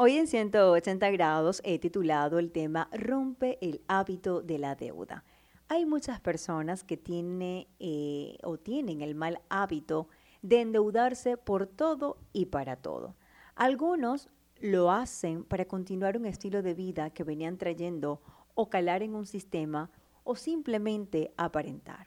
Hoy en 180 grados he titulado el tema Rompe el hábito de la deuda. Hay muchas personas que tienen eh, o tienen el mal hábito de endeudarse por todo y para todo. Algunos lo hacen para continuar un estilo de vida que venían trayendo o calar en un sistema o simplemente aparentar.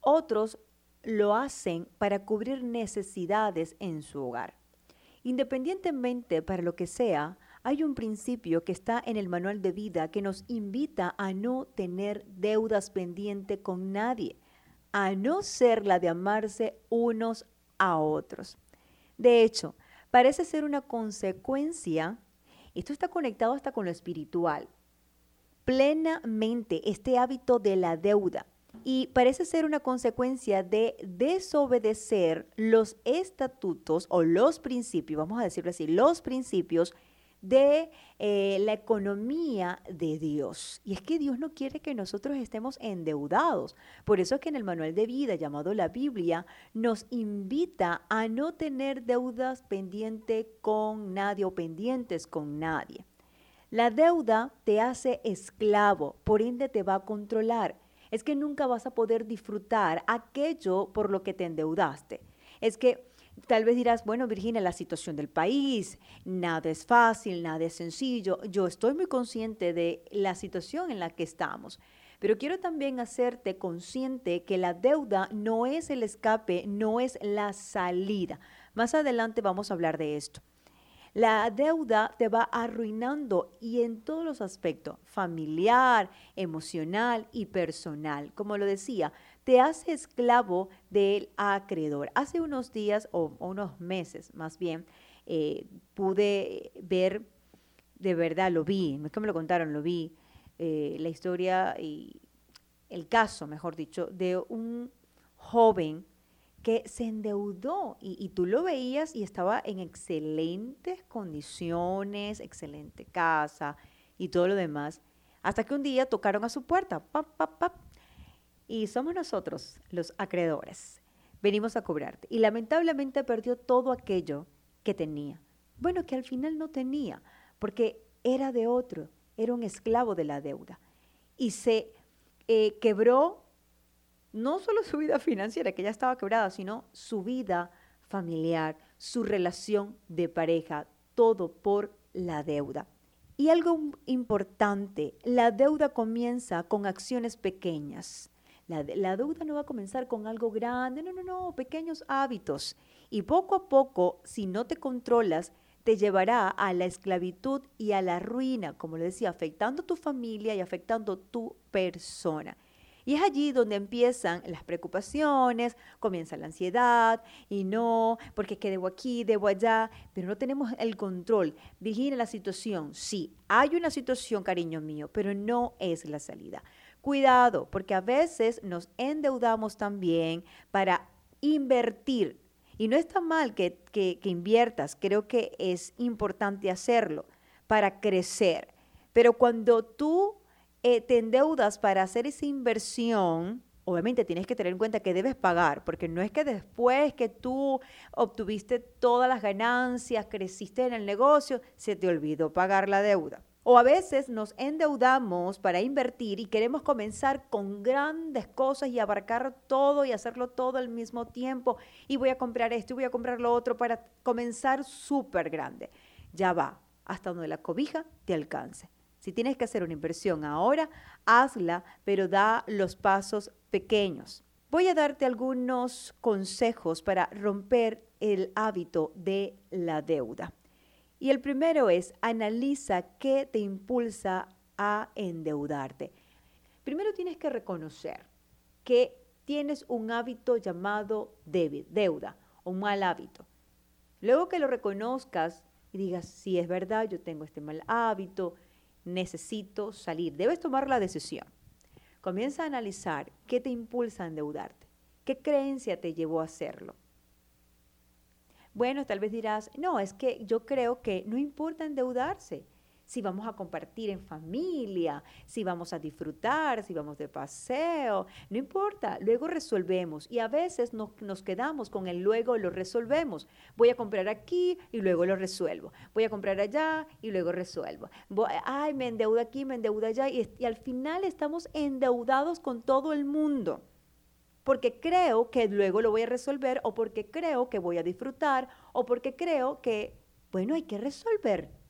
Otros lo hacen para cubrir necesidades en su hogar. Independientemente para lo que sea, hay un principio que está en el manual de vida que nos invita a no tener deudas pendientes con nadie, a no ser la de amarse unos a otros. De hecho, parece ser una consecuencia, esto está conectado hasta con lo espiritual, plenamente este hábito de la deuda y parece ser una consecuencia de desobedecer los estatutos o los principios, vamos a decirlo así, los principios de eh, la economía de Dios. Y es que Dios no quiere que nosotros estemos endeudados. Por eso es que en el manual de vida llamado la Biblia nos invita a no tener deudas pendientes con nadie o pendientes con nadie. La deuda te hace esclavo, por ende te va a controlar es que nunca vas a poder disfrutar aquello por lo que te endeudaste. Es que tal vez dirás, bueno, Virginia, la situación del país, nada es fácil, nada es sencillo. Yo estoy muy consciente de la situación en la que estamos. Pero quiero también hacerte consciente que la deuda no es el escape, no es la salida. Más adelante vamos a hablar de esto. La deuda te va arruinando y en todos los aspectos, familiar, emocional y personal. Como lo decía, te hace esclavo del acreedor. Hace unos días o unos meses más bien, eh, pude ver, de verdad lo vi, no es que me lo contaron, lo vi, eh, la historia y el caso, mejor dicho, de un joven que se endeudó y, tú lo veías y estaba en excelentes condiciones, excelente casa y todo lo demás, hasta que un día tocaron a su puerta, pap, pap, pap, y somos nosotros los acreedores. Venimos a cobrarte. Y lamentablemente perdió todo aquello que tenía. Bueno, que al final no tenía, porque era de otro, era un esclavo de la deuda. Y se eh, quebró no solo su vida financiera, que ya estaba quebrada, sino su vida familiar, su relación de pareja, todo por la deuda. Y algo importante, la deuda comienza con acciones pequeñas. La, deuda no va a comenzar con algo grande, no, no, no, pequeños hábitos. Y poco a poco, si no te controlas, te llevará a la esclavitud y a la ruina, como le decía, afectando tu familia y afectando tu persona. Y es allí donde empiezan las preocupaciones, comienza la ansiedad y no, porque que debo aquí, debo allá, pero no tenemos el control. Vigila la situación. Sí, hay una situación, cariño mío, pero no es la salida. Cuidado, porque a veces nos endeudamos también para invertir. Y no está mal que, que, que inviertas, creo que es importante hacerlo para crecer. Pero cuando tú eh, te endeudas para hacer esa inversión, obviamente tienes que tener en cuenta que debes pagar, porque no es que después que tú obtuviste todas las ganancias, creciste en el negocio, se te olvidó pagar la deuda. O a veces nos endeudamos para invertir y queremos comenzar con grandes cosas y abarcar todo y hacerlo todo al mismo tiempo. Y voy a comprar esto y voy a comprar lo otro para comenzar súper grande. Ya va, hasta donde la cobija te alcance. Si tienes que hacer una inversión ahora, hazla, pero da los pasos pequeños. Voy a darte algunos consejos para romper el hábito de la deuda. Y el primero es, analiza qué te impulsa a endeudarte. Primero tienes que reconocer que tienes un hábito llamado deuda, un mal hábito. Luego que lo reconozcas y digas, si es verdad, yo tengo este mal hábito, necesito salir. Debes tomar la decisión. Comienza a analizar qué te impulsa a endeudarte, qué creencia te llevó a hacerlo. Bueno, tal vez dirás, no, es que yo creo que no importa endeudarse. Si vamos a compartir en familia, si vamos a disfrutar, si vamos de paseo, no importa, luego resolvemos y a veces nos, quedamos con el luego lo resolvemos. Voy a comprar aquí y luego lo resuelvo. Voy a comprar allá y luego resuelvo. ay, me endeudo aquí, me endeudo allá y, y al final estamos endeudados con todo el mundo porque creo que luego lo voy a resolver o porque creo que voy a disfrutar o porque creo que, bueno, hay que resolver.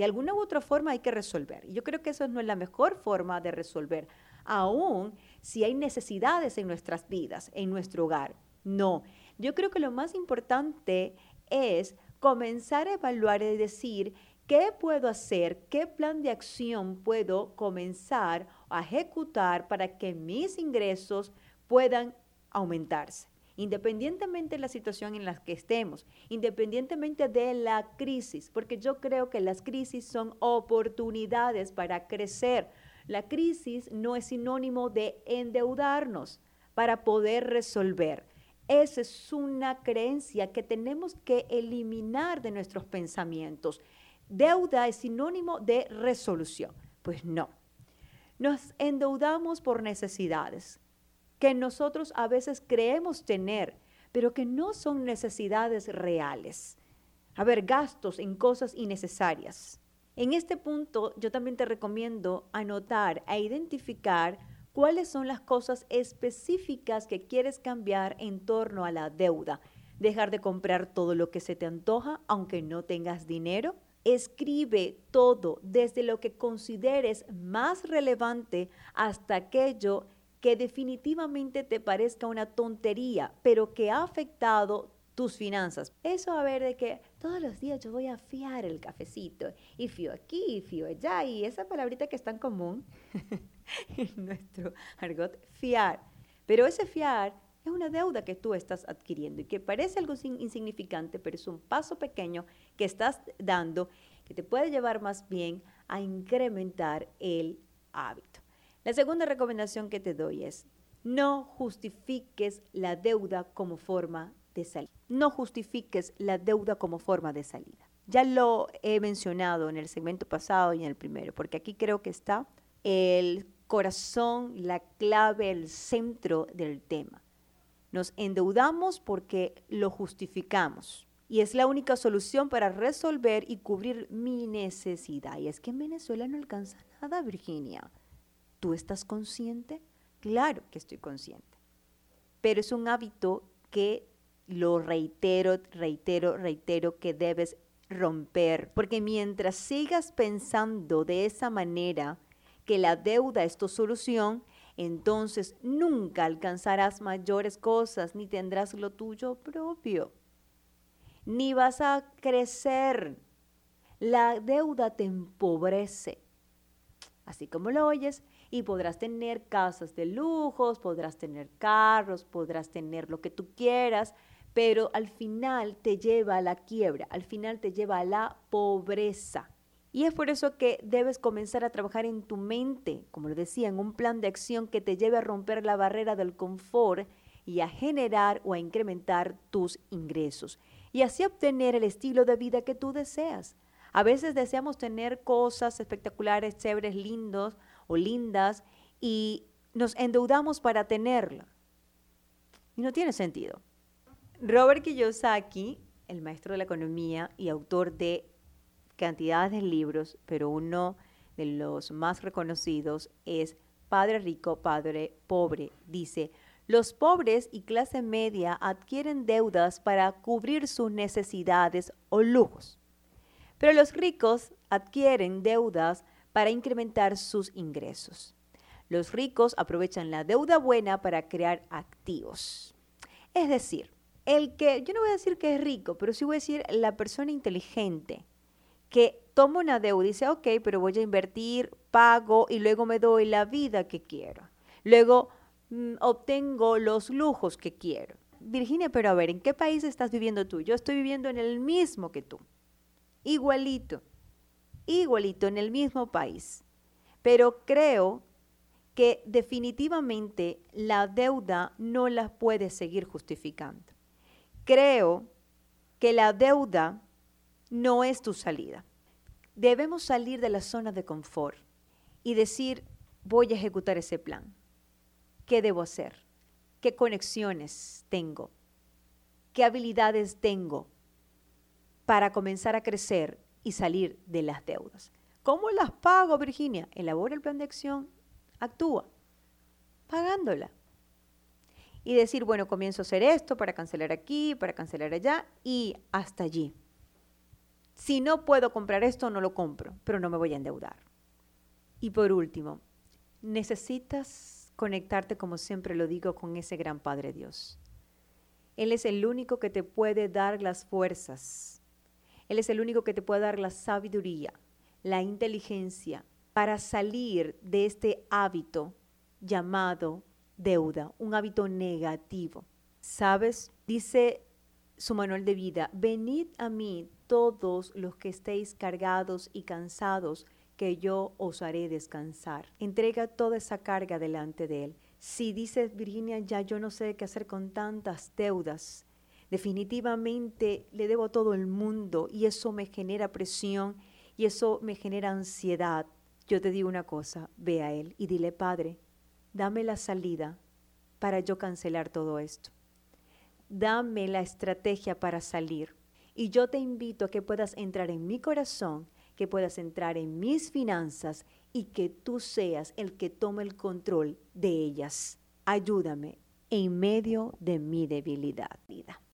De alguna u otra forma hay que resolver. Y yo creo que eso no es la mejor forma de resolver, aún si hay necesidades en nuestras vidas, en nuestro hogar. No, yo creo que lo más importante es comenzar a evaluar y decir, ¿qué puedo hacer? ¿Qué plan de acción puedo comenzar a ejecutar para que mis ingresos puedan aumentarse? Independientemente de la situación en la que estemos, independientemente de la crisis, porque yo creo que las crisis son oportunidades para crecer. La crisis no es sinónimo de endeudarnos para poder resolver. Esa es una creencia que tenemos que eliminar de nuestros pensamientos. Deuda es sinónimo de resolución. Pues no. Nos endeudamos por necesidades que nosotros a veces creemos tener, pero que no son necesidades reales. A ver, gastos en cosas innecesarias. En este punto yo también te recomiendo anotar e identificar cuáles son las cosas específicas que quieres cambiar en torno a la deuda. Dejar de comprar todo lo que se te antoja aunque no tengas dinero. Escribe todo desde lo que consideres más relevante hasta aquello que definitivamente te parezca una tontería, pero que ha afectado tus finanzas. Eso a ver de que todos los días yo voy a fiar el cafecito y fío aquí y fío allá y esa palabrita que es tan común en nuestro argot, fiar. Pero ese fiar es una deuda que tú estás adquiriendo y que parece algo insignificante, pero es un paso pequeño que estás dando que te puede llevar más bien a incrementar el hábito. La segunda recomendación que te doy es, no justifiques la deuda como forma de salida. No justifiques la deuda como forma de salida. Ya lo he mencionado en el segmento pasado y en el primero, porque aquí creo que está el corazón, la clave, el centro del tema. Nos endeudamos porque lo justificamos. Y es la única solución para resolver y cubrir mi necesidad. Y es que en Venezuela no alcanza nada, Virginia. ¿Tú estás consciente? Claro que estoy consciente. Pero es un hábito que lo reitero, reitero, reitero que debes romper. Porque mientras sigas pensando de esa manera, que la deuda es tu solución, entonces nunca alcanzarás mayores cosas ni tendrás lo tuyo propio. Ni vas a crecer. La deuda te empobrece. Así como lo oyes, y podrás tener casas de lujos, podrás tener carros, podrás tener lo que tú quieras, pero al final te lleva a la quiebra, al final te lleva a la pobreza. Y es por eso que debes comenzar a trabajar en tu mente, como lo decía, en un plan de acción que te lleve a romper la barrera del confort y a generar o a incrementar tus ingresos y así obtener el estilo de vida que tú deseas. A veces deseamos tener cosas espectaculares, chéveres, lindos, o lindas y nos endeudamos para tenerla. Y no tiene sentido. Robert Kiyosaki, el maestro de la economía y autor de cantidades de libros, pero uno de los más reconocidos es Padre Rico, Padre Pobre. Dice, los pobres y clase media adquieren deudas para cubrir sus necesidades o lujos, pero los ricos adquieren deudas para incrementar sus ingresos. Los ricos aprovechan la deuda buena para crear activos. Es decir, el que, yo no voy a decir que es rico, pero sí voy a decir la persona inteligente que toma una deuda y dice, ok, pero voy a invertir, pago y luego me doy la vida que quiero. Luego mm, obtengo los lujos que quiero. Virginia, pero a ver, ¿en qué país estás viviendo tú? Yo estoy viviendo en el mismo que tú. Igualito igualito en el mismo país. Pero creo que definitivamente la deuda no la puede seguir justificando. Creo que la deuda no es tu salida. debemos salir de la zona de confort y decir, voy a ejecutar ese plan. ¿Qué debo hacer? ¿Qué conexiones tengo? ¿Qué habilidades tengo para comenzar a crecer y salir de las deudas? ¿Cómo las pago, Virginia? Elabora el plan de acción, actúa, pagándola. Y decir, bueno, comienzo a hacer esto para cancelar aquí, para cancelar allá y hasta allí. Si no puedo comprar esto, no lo compro, pero no me voy a endeudar. Y por último, necesitas conectarte, como siempre lo digo, con ese gran Padre Dios. Él es el único que te puede dar las fuerzas. Él es el único que te puede dar la sabiduría, la inteligencia para salir de este hábito llamado deuda, un hábito negativo. ¿Sabes? Dice su manual de vida, venid a mí todos los que estéis cargados y cansados, que yo os haré descansar. Entrega toda esa carga delante de Él. Si dices, Virginia, ya yo no sé qué hacer con tantas deudas, definitivamente le debo a todo el mundo y eso me genera presión y eso me genera ansiedad. Yo te digo una cosa, ve a Él y dile, Padre, dame la salida para yo cancelar todo esto. Dame la estrategia para salir. Y yo te invito a que puedas entrar en mi corazón, que puedas entrar en mis finanzas y que tú seas el que tome el control de ellas. Ayúdame en medio de mi debilidad.